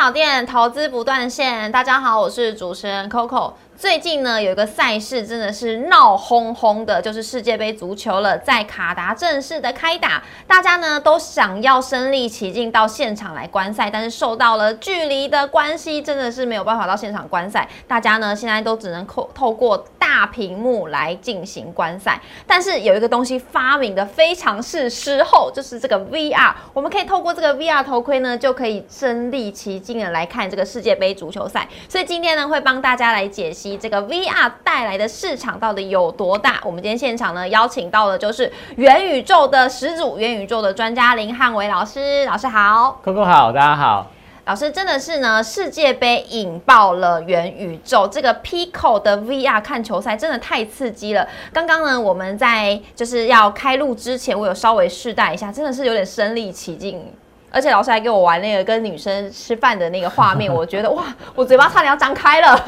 小店投资不断线，大家好，我是主持人 Coco。最近呢，有一个赛事真的是闹哄哄的，就是世界杯足球了，在卡达正式的开打，大家呢都想要身临其境到现场来观赛，但是受到了距离的关系，真的是没有办法到现场观赛，大家呢现在都只能透透过大屏幕来进行观赛。但是有一个东西发明的非常是时候，就是这个 VR，我们可以透过这个 VR 头盔呢，就可以身临其境的来看这个世界杯足球赛。所以今天呢，会帮大家来解析。这个 VR 带来的市场到底有多大？我们今天现场呢邀请到的就是元宇宙的始祖、元宇宙的专家林汉伟老师。老师好，Coco 好，大家好。老师真的是呢，世界杯引爆了元宇宙，这个 Pico 的 VR 看球赛真的太刺激了。刚刚呢，我们在就是要开录之前，我有稍微试戴一下，真的是有点身临其境。而且老师还给我玩那个跟女生吃饭的那个画面，我觉得哇，我嘴巴差点要张开了。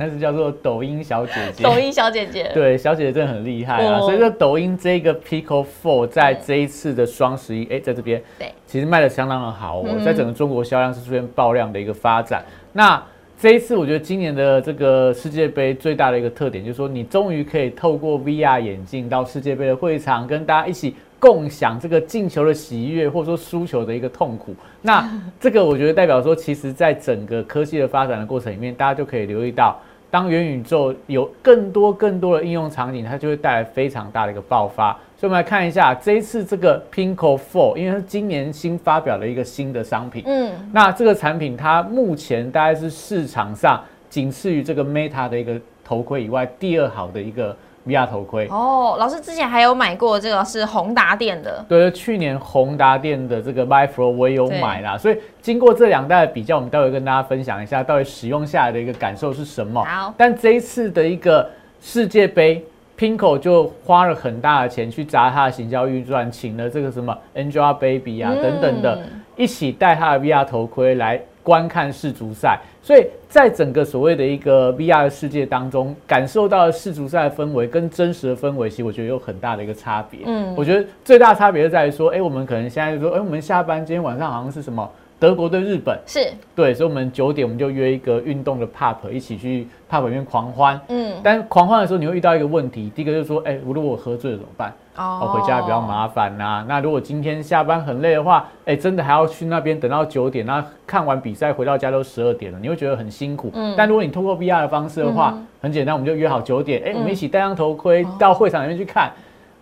那是叫做抖音小姐姐。抖音小姐姐。对，小姐姐真的很厉害啊！所以说，抖音这个 Pico Four 在这一次的双十一，哎，在这边，对，其实卖的相当的好，在整个中国销量是出现爆量的一个发展。那这一次，我觉得今年的这个世界杯最大的一个特点，就是说你终于可以透过 VR 眼镜到世界杯的会场，跟大家一起共享这个进球的喜悦，或者说输球的一个痛苦。那这个我觉得代表说，其实在整个科技的发展的过程里面，大家就可以留意到。当元宇宙有更多更多的应用场景，它就会带来非常大的一个爆发。所以，我们来看一下这一次这个 Pinko Four，因为它今年新发表了一个新的商品。嗯，那这个产品它目前大概是市场上仅次于这个 Meta 的一个头盔以外第二好的一个。VR 头盔哦，老师之前还有买过这个是宏达电的，对，去年宏达电的这个 My Pro 我也有买啦，所以经过这两代的比较，我们待会跟大家分享一下到底使用下来的一个感受是什么。好，但这一次的一个世界杯，Pinko 就花了很大的钱去砸他的行销预算，请了这个什么 Angelababy 啊等等的，一起戴他的 VR 头盔来。观看世足赛，所以在整个所谓的一个 VR 的世界当中，感受到世足赛的氛围跟真实的氛围，其实我觉得有很大的一个差别。嗯，我觉得最大差别就在于说，哎，我们可能现在就说，哎，我们下班今天晚上好像是什么？德国对日本是对，所以我们九点我们就约一个运动的 pub 一起去 pub 里面狂欢。嗯，但狂欢的时候你会遇到一个问题，第一个就是说，哎，我如果我喝醉了怎么办？哦，回家比较麻烦呐。那如果今天下班很累的话，哎，真的还要去那边等到九点，那看完比赛回到家都十二点了，你会觉得很辛苦。嗯，但如果你通过 VR 的方式的话，很简单，我们就约好九点，哎，我们一起戴上头盔到会场里面去看。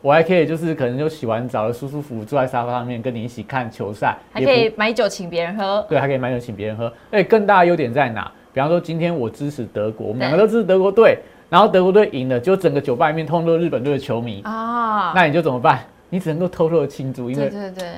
我还可以，就是可能就洗完澡了，舒舒服服坐在沙发上面，跟你一起看球赛，还可以买酒请别人喝。对，还可以买酒请别人喝。哎，更大的优点在哪？比方说今天我支持德国，我们两个都支持德国队，然后德国队赢了，就整个酒吧里面通通都是日本队的球迷啊，那你就怎么办？你只能够偷偷的庆祝，因为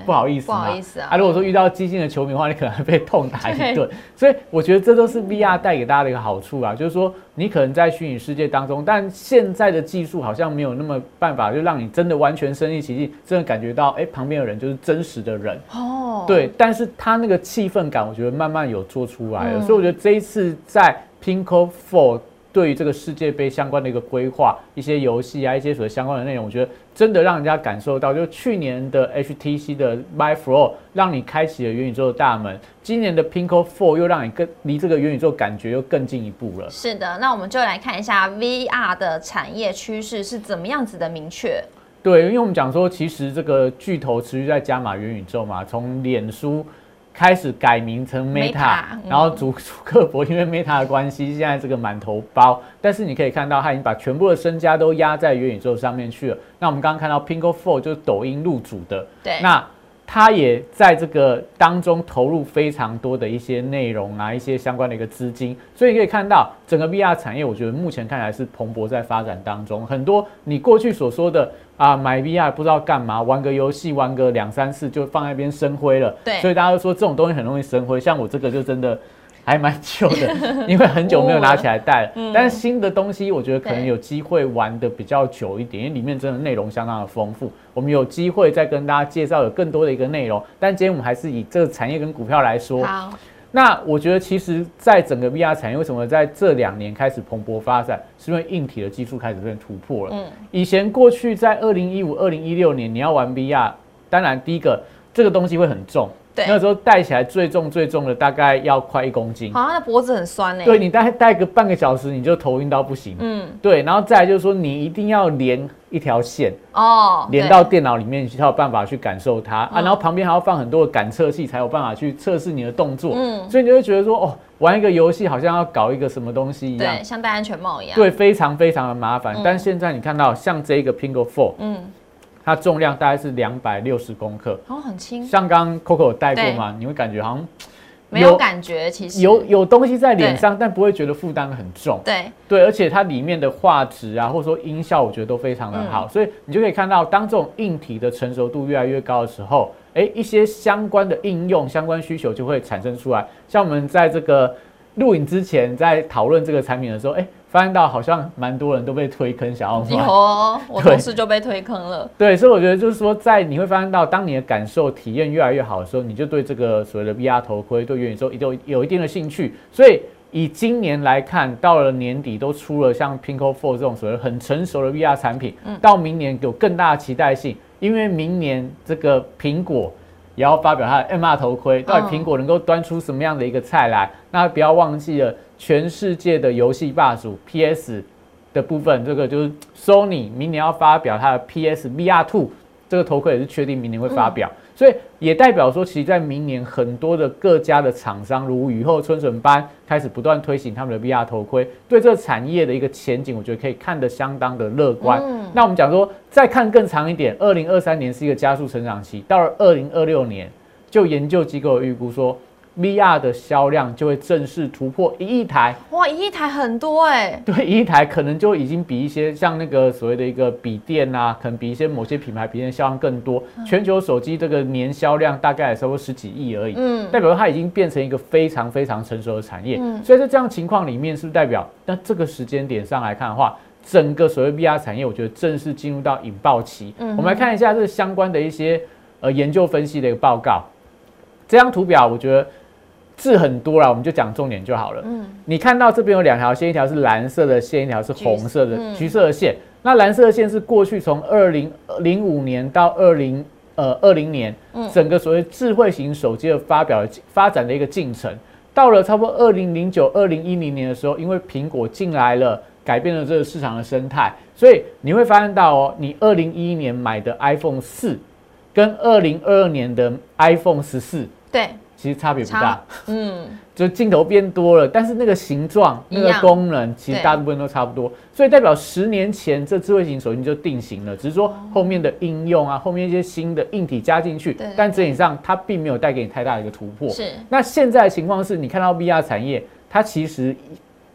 不好意思，不好意思啊。啊，如果说遇到激进的球迷的话，你可能会被痛打一顿。所以我觉得这都是 VR 带给大家的一个好处啊，就是说你可能在虚拟世界当中，但现在的技术好像没有那么办法，就让你真的完全身临其境，真的感觉到哎旁边的人就是真实的人哦。对，但是他那个气氛感，我觉得慢慢有做出来了。所以我觉得这一次在 Pinko Four。对于这个世界杯相关的一个规划，一些游戏啊，一些所谓相关的内容，我觉得真的让人家感受到，就去年的 HTC 的 My Flow 让你开启了元宇宙的大门，今年的 Pinko Four 又让你更离这个元宇宙感觉又更进一步了。是的，那我们就来看一下 VR 的产业趋势是怎么样子的明确。对，因为我们讲说，其实这个巨头持续在加码元宇宙嘛，从脸书。开始改名成 Meta，然后主主克伯因为 Meta 的关系，现在这个满头包。但是你可以看到，他已经把全部的身家都压在元宇宙上面去了。那我们刚刚看到 Pinko Four 就是抖音入主的，对，那。他也在这个当中投入非常多的一些内容啊，一些相关的一个资金，所以可以看到整个 VR 产业，我觉得目前看来是蓬勃在发展当中。很多你过去所说的啊，买 VR 不知道干嘛，玩个游戏玩个两三次就放在一边生灰了。对，所以大家都说这种东西很容易生灰，像我这个就真的。还蛮旧的，因为很久没有拿起来戴了。嗯但是新的东西，我觉得可能有机会玩的比较久一点，因为里面真的内容相当的丰富。我们有机会再跟大家介绍有更多的一个内容。但今天我们还是以这个产业跟股票来说。好，那我觉得其实，在整个 VR 产业，为什么在这两年开始蓬勃发展，是因为硬体的技术开始变突破了。嗯，以前过去在二零一五、二零一六年，你要玩 VR，当然第一个。这个东西会很重。对，那时候戴起来最重最重的大概要快一公斤。好像脖子很酸呢。对你戴戴个半个小时，你就头晕到不行。嗯，对，然后再来就是说，你一定要连一条线哦，连到电脑里面才有办法去感受它啊。然后旁边还要放很多的感测器，才有办法去测试你的动作。嗯，所以你就会觉得说，哦，玩一个游戏好像要搞一个什么东西一样，对，像戴安全帽一样。对，非常非常的麻烦。但现在你看到像这个 Pingo Four，嗯。它重量大概是两百六十公克，哦，很轻。像刚刚 Coco 有戴过吗？你会感觉好像没有感觉，其实有有东西在脸上，但不会觉得负担很重。对对，而且它里面的画质啊，或者说音效，我觉得都非常的好。所以你就可以看到，当这种硬体的成熟度越来越高的时候，哎，一些相关的应用、相关需求就会产生出来。像我们在这个录影之前，在讨论这个产品的时候，哎。发现到好像蛮多人都被推坑，想要买。有，我同事就被推坑了。对，所以我觉得就是说，在你会发现到，当你的感受体验越来越好的时候，你就对这个所谓的 VR 头盔、对元宇宙有有一定的兴趣。所以以今年来看，到了年底都出了像 Pinko Four 这种所谓很成熟的 VR 产品，到明年有更大的期待性，因为明年这个苹果也要发表它的 MR 头盔，到底苹果能够端出什么样的一个菜来？那不要忘记了。全世界的游戏霸主 PS 的部分，这个就是 Sony 明年要发表它的 PS VR Two 这个头盔也是确定明年会发表，所以也代表说，其实在明年很多的各家的厂商如雨后春笋般开始不断推行他们的 VR 头盔，对这个产业的一个前景，我觉得可以看得相当的乐观。那我们讲说，再看更长一点，二零二三年是一个加速成长期，到了二零二六年，就研究机构预估说。VR 的销量就会正式突破一亿台，哇，一亿台很多哎。对，一亿台可能就已经比一些像那个所谓的一个笔电啊，可能比一些某些品牌笔电销量更多。全球手机这个年销量大概也差不多十几亿而已，嗯，代表它已经变成一个非常非常成熟的产业。嗯，所以在这样情况里面，是不是代表那这个时间点上来看的话，整个所谓 VR 产业，我觉得正式进入到引爆期。嗯，我们来看一下这相关的一些呃研究分析的一个报告。这张图表，我觉得。字很多啦，我们就讲重点就好了。嗯，你看到这边有两条线，一条是蓝色的线，一条是红色的橘色的线。那蓝色的线是过去从二零零五年到二零呃二零年，整个所谓智慧型手机的发表发展的一个进程。到了差不多二零零九、二零一零年的时候，因为苹果进来了，改变了这个市场的生态，所以你会发现到哦，你二零一一年买的 iPhone 四，跟二零二二年的 iPhone 十四，对。其实差别不大，嗯，就镜头变多了，但是那个形状、那个功能，其实大部分都差不多，所以代表十年前这智慧型手机就定型了，只是说后面的应用啊，后面一些新的硬体加进去，但整体上它并没有带给你太大的一个突破。是，那现在的情况是你看到 VR 产业，它其实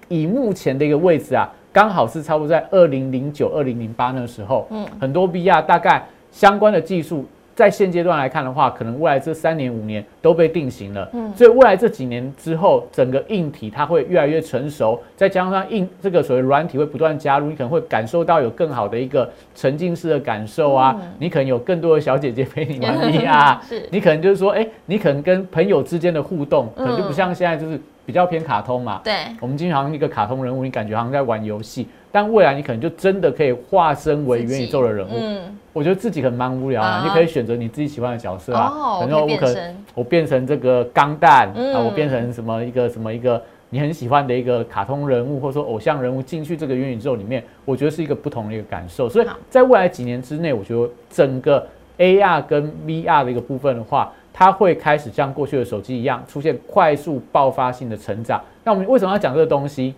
以目前的一个位置啊，刚好是差不多在二零零九、二零零八那时候，嗯，很多 VR 大概相关的技术。在现阶段来看的话，可能未来这三年五年都被定型了，嗯，所以未来这几年之后，整个硬体它会越来越成熟，再加上硬这个所谓软体会不断加入，你可能会感受到有更好的一个沉浸式的感受啊，你可能有更多的小姐姐陪你玩 VR，是，你可能就是说，哎，你可能跟朋友之间的互动，可能就不像现在就是比较偏卡通嘛，对，我们经常一个卡通人物，你感觉好像在玩游戏。但未来你可能就真的可以化身为元宇宙的人物。嗯，我觉得自己可能蛮无聊啊，你可以选择你自己喜欢的角色啊。哦，可能我可能我变成这个钢蛋啊，我变成什么一个什么一个你很喜欢的一个卡通人物，或者说偶像人物进去这个元宇宙里面，我觉得是一个不同的一个感受。所以在未来几年之内，我觉得整个 AR 跟 VR 的一个部分的话，它会开始像过去的手机一样出现快速爆发性的成长。那我们为什么要讲这个东西？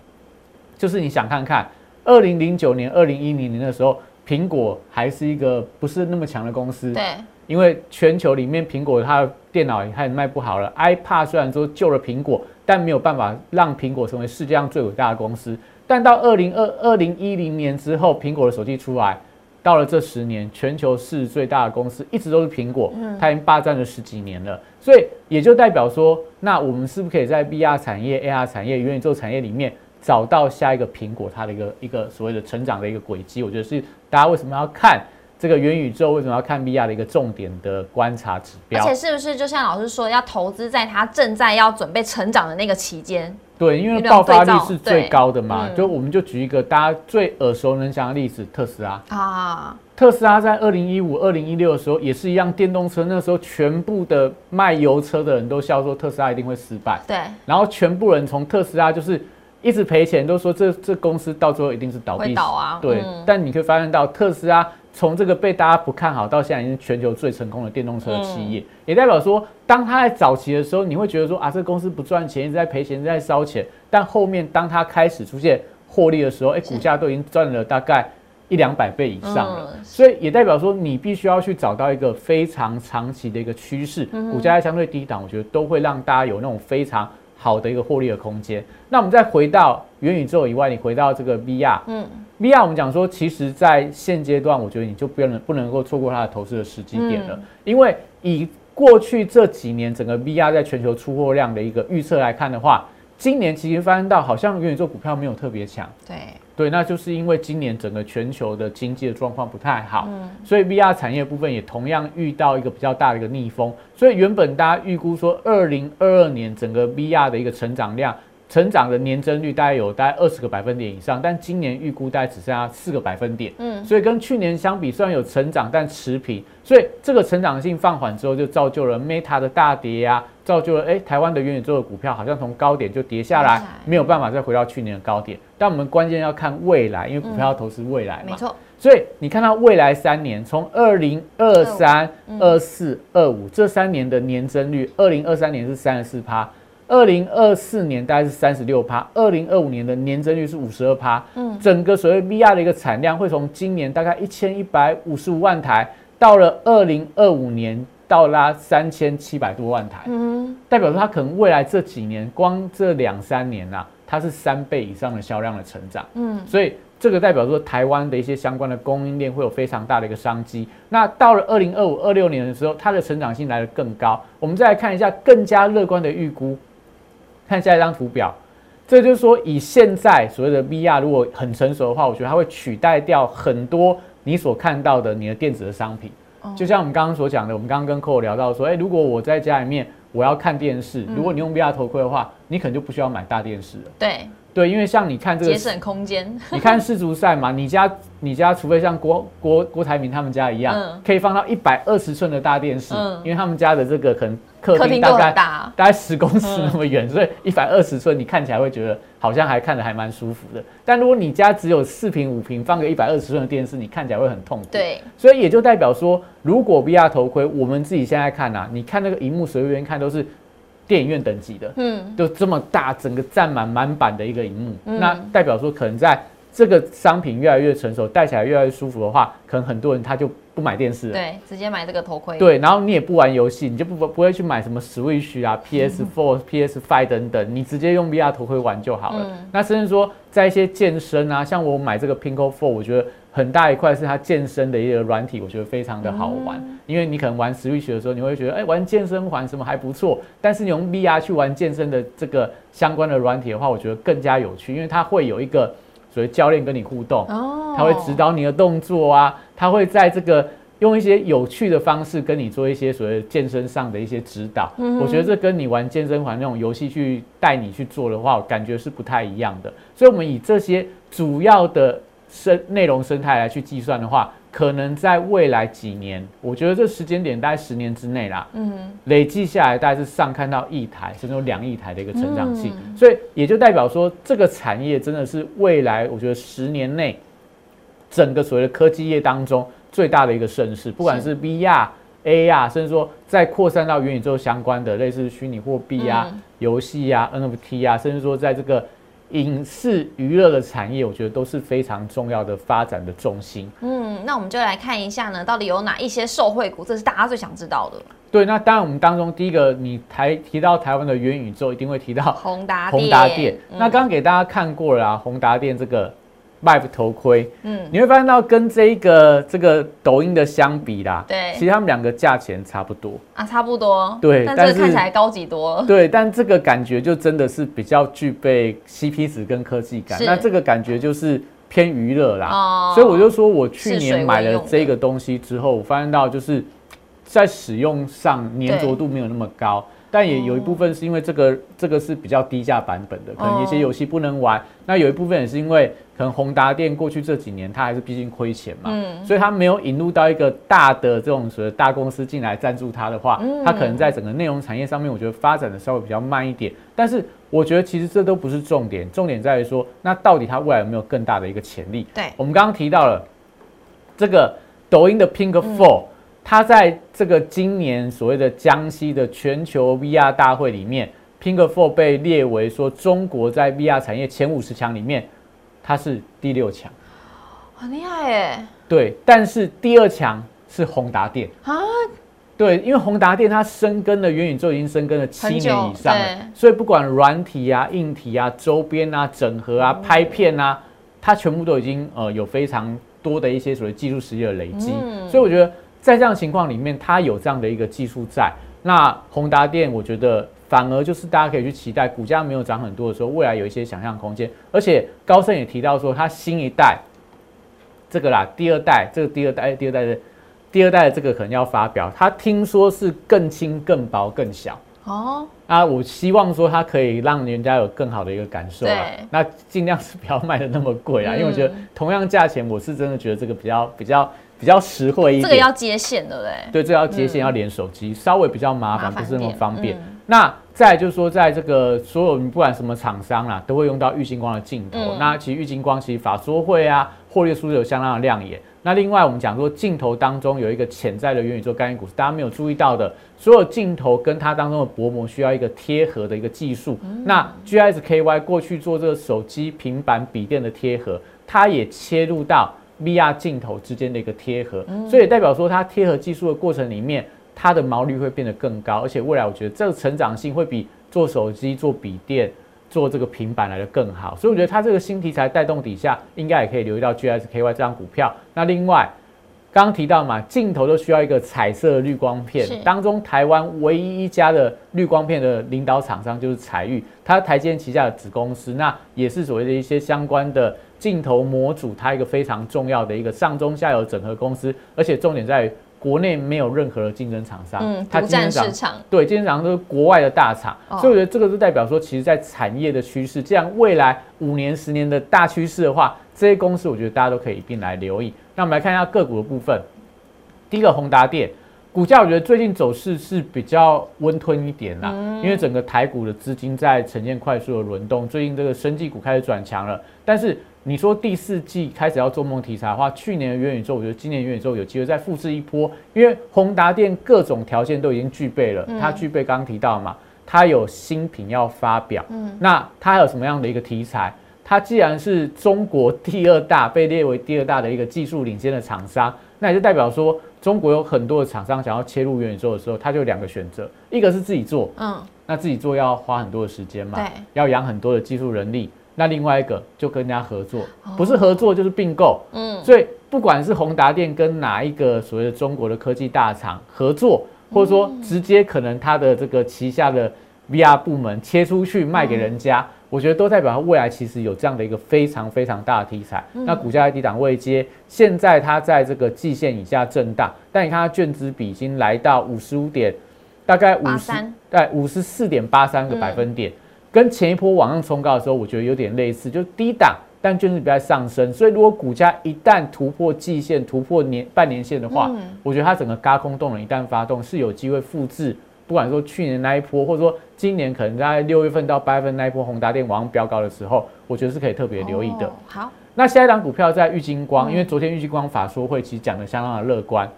就是你想看看。二零零九年、二零一零年的时候，苹果还是一个不是那么强的公司。对，因为全球里面苹果它的电脑也卖不好了。iPad 虽然说救了苹果，但没有办法让苹果成为世界上最伟大的公司。但到二零二二零一零年之后，苹果的手机出来，到了这十年，全球市值最大的公司一直都是苹果，它已经霸占了十几年了。所以也就代表说，那我们是不是可以在 VR 产业、AR 产业、元宇宙产业里面？找到下一个苹果，它的一个一个所谓的成长的一个轨迹，我觉得是大家为什么要看这个元宇宙为什么要看 VR 的一个重点的观察指标。而且是不是就像老师说，要投资在它正在要准备成长的那个期间？对，因为爆发力是最高的嘛。就我们就举一个大家最耳熟能详的例子，特斯拉啊。特斯拉在二零一五、二零一六的时候也是一样，电动车那时候全部的卖油车的人都笑说特斯拉一定会失败。对。然后全部人从特斯拉就是一直赔钱，都说这这公司到最后一定是倒闭。倒啊。对。但你可以发现到特斯拉从这个被大家不看好，到现在已经是全球最成功的电动车企业，也代表说，当它在早期的时候，你会觉得说啊，这个公司不赚钱，一直在赔钱，一直在烧钱。但后面当它开始出现获利的时候，哎，股价都已经赚了大概。一两百倍以上了，所以也代表说你必须要去找到一个非常长期的一个趋势，股价在相对低档，我觉得都会让大家有那种非常好的一个获利的空间。那我们再回到元宇宙以外，你回到这个 VR，嗯，VR 我们讲说，其实在现阶段，我觉得你就不能不能够错过它的投资的时机点了，因为以过去这几年整个 VR 在全球出货量的一个预测来看的话，今年其实发现到好像元宇宙股票没有特别强，对。对，那就是因为今年整个全球的经济的状况不太好，所以 VR 产业部分也同样遇到一个比较大的一个逆风。所以原本大家预估说，二零二二年整个 VR 的一个成长量。成长的年增率大概有大概二十个百分点以上，但今年预估大概只剩下四个百分点。嗯，所以跟去年相比，虽然有成长，但持平。所以这个成长性放缓之后，就造就了 Meta 的大跌呀，造就了哎台湾的元宇宙的股票好像从高点就跌下来，没有办法再回到去年的高点。但我们关键要看未来，因为股票要投资未来嘛。没错。所以你看到未来三年，从二零二三、二四、二五这三年的年增率，二零二三年是三十四趴。二零二四年大概是三十六趴，二零二五年的年增率是五十二趴。嗯，整个所谓 VR 的一个产量会从今年大概一千一百五十五万台，到了二零二五年到拉三千七百多万台。嗯，代表说它可能未来这几年，光这两三年呐，它是三倍以上的销量的成长。嗯，所以这个代表说台湾的一些相关的供应链会有非常大的一个商机。那到了二零二五、二六年的时候，它的成长性来的更高。我们再来看一下更加乐观的预估。看下一张图表，这就是说，以现在所谓的 VR 如果很成熟的话，我觉得它会取代掉很多你所看到的你的电子的商品。就像我们刚刚所讲的，我们刚刚跟 Cole 聊到说，哎，如果我在家里面我要看电视，如果你用 VR 头盔的话，你可能就不需要买大电视了。对。对，因为像你看这个节省空间，你看世足赛嘛，你家你家除非像郭郭郭台铭他们家一样，可以放到一百二十寸的大电视，因为他们家的这个可能客厅大概大概十公尺那么远，所以一百二十寸你看起来会觉得好像还看着还蛮舒服的。但如果你家只有四平五平，放个一百二十寸的电视，你看起来会很痛苦。对，所以也就代表说，如果 VR 头盔，我们自己现在看呐，你看那个荧幕随便看都是。电影院等级的，嗯，就这么大，整个占满满版的一个荧幕，那代表说可能在这个商品越来越成熟，戴起来越来越舒服的话，可能很多人他就不买电视了，对，直接买这个头盔，对，然后你也不玩游戏，你就不不会去买什么 Switch 啊、PS4、PS5 等等，你直接用 VR 头盔玩就好了。那甚至说在一些健身啊，像我买这个 Pinko Four，我觉得。很大一块是它健身的一个软体，我觉得非常的好玩。因为你可能玩 Switch 的时候，你会觉得，哎，玩健身环什么还不错。但是你用 VR 去玩健身的这个相关的软体的话，我觉得更加有趣，因为它会有一个所谓教练跟你互动，他会指导你的动作啊，他会在这个用一些有趣的方式跟你做一些所谓健身上的一些指导。我觉得这跟你玩健身环那种游戏去带你去做的话，感觉是不太一样的。所以，我们以这些主要的。生内容生态来去计算的话，可能在未来几年，我觉得这时间点大概十年之内啦，嗯，累计下来大概是上看到一台，甚至有两亿台的一个成长性，所以也就代表说，这个产业真的是未来我觉得十年内整个所谓的科技业当中最大的一个盛世，不管是 VR、AR，甚至说再扩散到元宇宙相关的类似虚拟货币啊、游戏啊、NFT 啊，甚至说在这个。影视娱乐的产业，我觉得都是非常重要的发展的重心。嗯，那我们就来看一下呢，到底有哪一些受惠股，这是大家最想知道的。对，那当然我们当中第一个，你台提到台湾的元宇宙，一定会提到宏达宏达电。那刚刚给大家看过了啊，宏达电这个。Vive 头盔，嗯，你会发现到跟这个这个抖音的相比啦，对，其实他们两个价钱差不多。啊，差不多，对，但是看起来高级多，对，但这个感觉就真的是比较具备 CP 值跟科技感，那这个感觉就是。偏娱乐啦。哦。所以我就说我去年买了这个东西之后，我发现到就是在使用上粘着度没有那么高。但也有一部分是因为这个这个是比较低价版本的，可能有些哦游戏不能玩。那有一部分也是因为可能宏达电过去这几年它还是毕竟亏钱嘛，嗯所以它没有引入到一个大的这种所谓大公司进来赞助它的话，嗯它可能在整个内容产业上面，我觉得发展的稍微比较慢一点。但是我觉得其实这都不是重点，重点在于说，那到底它未来有没有更大的一个潜力？对，我们刚刚提到了这个抖音的 Pink Four，、它在这个今年所谓的江西的全球 VR 大会里面，Pink Four 被列为说中国在 VR 产业前五十强里面，它是第六强。很厉害耶！对，但是第二强是宏达电。啊，对，因为宏达电它深耕的元宇宙已经深耕了七年以上了，所以不管软体啊、硬体啊、周边啊、整合啊、拍片啊，它全部都已经呃有非常多的一些所谓技术实力的累积。嗯所以我觉得在这样情况里面，它有这样的一个技术在。那宏达电，我觉得反而就是大家可以去期待，股价没有涨很多的时候，未来有一些想象空间。而且高盛也提到说，它新一代这个啦，第二代这个第二代第二代的第二代的这个可能要发表，他听说是更轻、更薄、更小。哦，啊，我希望说它可以让人家有更好的一个感受啊对。那尽量是不要卖的那么贵啊，嗯因为我觉得同样价钱，我是真的觉得这个比较比较比较实惠一点。这个要接线，对不对？对，这个要接线，要连手机，稍微比较麻烦，不是那么方便。嗯那再就是说，在这个所有你不管什么厂商啦，都会用到玉金光的镜头。嗯那其实玉金光其实法说会啊，获利数字有相当的亮眼。那另外我们讲说镜头当中有一个潜在的元宇宙概念股是大家没有注意到的，所有镜头跟它当中的薄膜需要一个贴合的一个技术。嗯那 GSKY 过去做这个手机、平板、笔电的贴合，它也切入到 VR 镜头之间的一个贴合，嗯。所以也代表说它贴合技术的过程里面，它的毛利会变得更高，而且未来我觉得这个成长性会比做手机、做笔电、做这个平板来的更好，所以我觉得它这个新题材带动底下，应该也可以留意到 GSKY 这张股票。那另外，刚刚提到嘛，镜头都需要一个彩色的滤光片是，当中台湾唯一一家的滤光片的领导厂商就是彩玉，它台积电旗下的子公司，那也是所谓的一些相关的镜头模组，它一个非常重要的一个上中下游整合公司，而且重点在于国内没有任何的竞争厂商，嗯，它占市场，对，今天早上都是国外的大厂，哦所以我觉得这个就代表说，其实，在产业的趋势，这样未来五年、十年的大趋势的话，这些公司我觉得大家都可以一并来留意。那我们来看一下个股的部分，第一个宏达电。股价我觉得最近走势是比较温吞一点啦，因为整个台股的资金在呈现快速的轮动，最近这个生技股开始转强了。但是你说第四季开始要做梦题材的话，去年的元宇宙，我觉得今年元宇宙有机会再复制一波，因为宏达电各种条件都已经具备了，它具备刚刚提到嘛，它有新品要发表，嗯那它还有什么样的一个题材？它既然是中国第二大，被列为第二大的一个技术领先的厂商，那也就代表说，中国有很多的厂商想要切入元宇宙的时候，它就有两个选择，一个是自己做，嗯，那自己做要花很多的时间嘛，对，要养很多的技术人力。那另外一个就跟人家合作，不是合作就是并购。嗯，所以不管是宏达电跟哪一个所谓的中国的科技大厂合作，或者说直接可能它的这个旗下的 VR 部门切出去卖给人家，我觉得都代表它未来其实有这样的一个非常非常大的题材。那股价在低档位接，现在它在这个季线以下震荡，但你看它券资比已经来到五十五点，大概五十83对五十四点八三个百分点。跟前一波往上冲高的时候，我觉得有点类似，就是低档，但券值比较上升。所以如果股价一旦突破季线、突破年半年线的话，嗯我觉得它整个嘎空动能一旦发动，是有机会复制，不管说去年那一波，或者说今年可能在六月份到八月份那一波宏达电往上飙高的时候，我觉得是可以特别留意的。哦好，那下一档股票在玉金光，嗯因为昨天玉金光法说会其实讲的相当的乐观，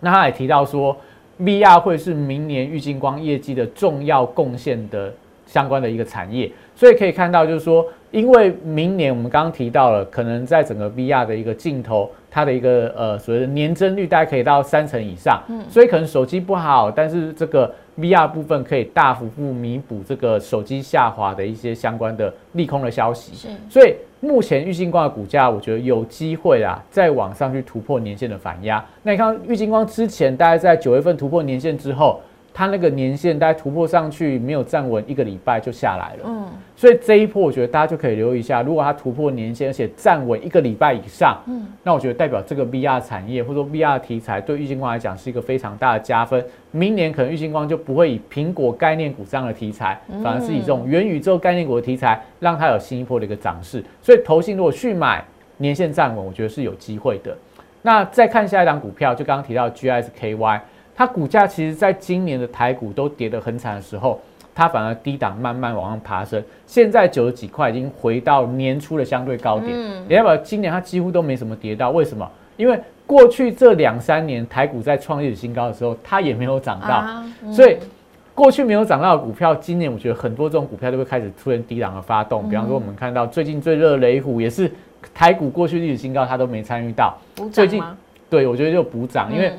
那他也提到说，VR 会是明年玉金光业绩的重要贡献的相关的一个产业，所以可以看到就是说，因为明年我们刚刚提到了，可能在整个 VR 的一个镜头，它的一个呃所谓的年增率大概可以到三成以上，嗯所以可能手机不好，但是这个 VR 部分可以大幅度弥补这个手机下滑的一些相关的利空的消息。是，所以目前玉金光的股价，我觉得有机会啊，再往上去突破年线的反压。那你看玉金光之前大概在九月份突破年线之后，它那个年限大概突破上去没有站稳一个礼拜就下来了。嗯，所以这一波我觉得大家就可以留意一下，如果它突破年限而且站稳一个礼拜以上，嗯，那我觉得代表这个 VR 产业或者说 VR 题材对玉金光来讲是一个非常大的加分。明年可能玉金光就不会以苹果概念股这样的题材，反而是以这种元宇宙概念股的题材，让它有新一波的一个涨势。所以投信如果去买年限站稳，我觉得是有机会的。那再看下一档股票，就刚刚提到 GSKY，它股价其实在今年的台股都跌得很惨的时候，它反而低档慢慢往上爬升，现在九十几块已经回到年初的相对高点。也代表今年它几乎都没什么跌到，为什么？因为过去这两三年台股在创历史新高的时候，它也没有涨到，所以过去没有涨到的股票，今年我觉得很多这种股票都会开始出现低档的发动。比方说，我们看到最近最热的雷虎也是。台股过去历史新高，它都没参与到。最近，对我觉得就补涨，因为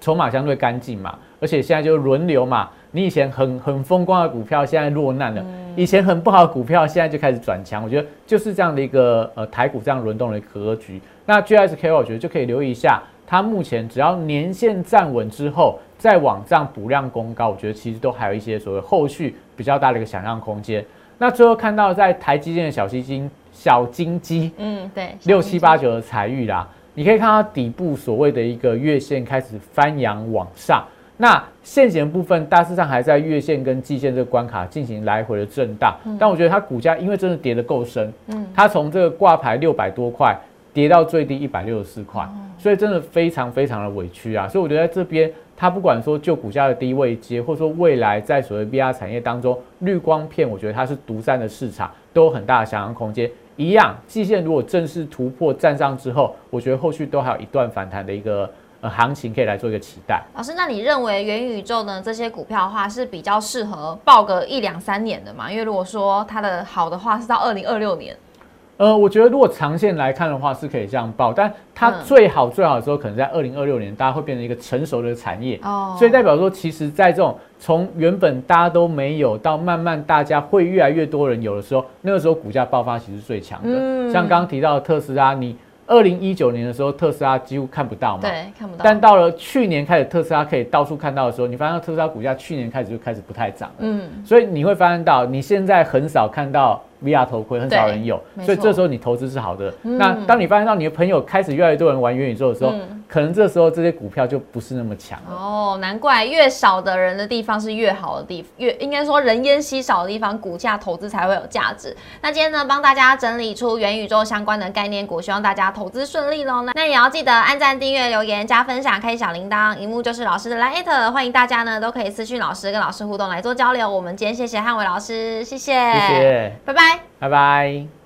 筹码相对干净嘛，而且现在就轮流嘛。你以前很很风光的股票，现在落难了；以前很不好的股票，现在就开始转强。我觉得就是这样的一个呃台股这样轮动的格局。那 GSK 我觉得就可以留意一下，它目前只要年线站稳之后，再往上补量攻高，我觉得其实都还有一些所谓后续比较大的一个想象空间。那最后看到在台积电的小基金。小金鸡，嗯，对，六七八九的财玉啦，你可以看到底部所谓的一个月线开始翻扬往上，那现行部分大致上还在月线跟季线这个关卡进行来回的震荡，但我觉得它股价因为真的跌得够深，嗯，它从这个挂牌六百多块跌到最低一百六十四块，所以真的非常非常的委屈啊，所以我觉得在这边。它不管说就股价的低位接，或者说未来在所谓 VR 产业当中，绿光片，我觉得它是独占的市场，都有很大的想象空间。一样，季线如果正式突破站上之后，我觉得后续都还有一段反弹的一个呃行情可以来做一个期待。老师，那你认为元宇宙呢这些股票的话是比较适合报个一两三年的嘛？因为如果说它的好的话是到二零二六年。呃，我觉得如果长线来看的话，是可以这样报，但它最好最好的时候，可能在二零二六年，大家会变成一个成熟的产业。哦，所以代表说，其实，在这种从原本大家都没有，到慢慢大家会越来越多人有的时候，那个时候股价爆发其实最强的。嗯，像刚刚提到的特斯拉，你二零一九年的时候，特斯拉几乎看不到嘛。对，看不到。但到了去年开始，特斯拉可以到处看到的时候，你发现特斯拉股价去年开始就开始不太涨了。嗯，所以你会发现到，你现在很少看到。VR 头盔很少人有，所以这时候你投资是好的。那当你发现到你的朋友开始越来越多人玩元宇宙的时候，可能这时候这些股票就不是那么强了。哦，难怪越少的人的地方是越好的地，越应该说人烟稀少的地方，股价投资才会有价值。那今天呢，帮大家整理出元宇宙相关的概念股，希望大家投资顺利喽。那那也要记得按赞、订阅、留言、加分享、开小铃铛，荧幕就是老师的 Line，欢迎大家呢都可以私讯老师，跟老师互动来做交流。我们今天谢谢汉伟老师，谢谢，谢谢，拜拜。拜。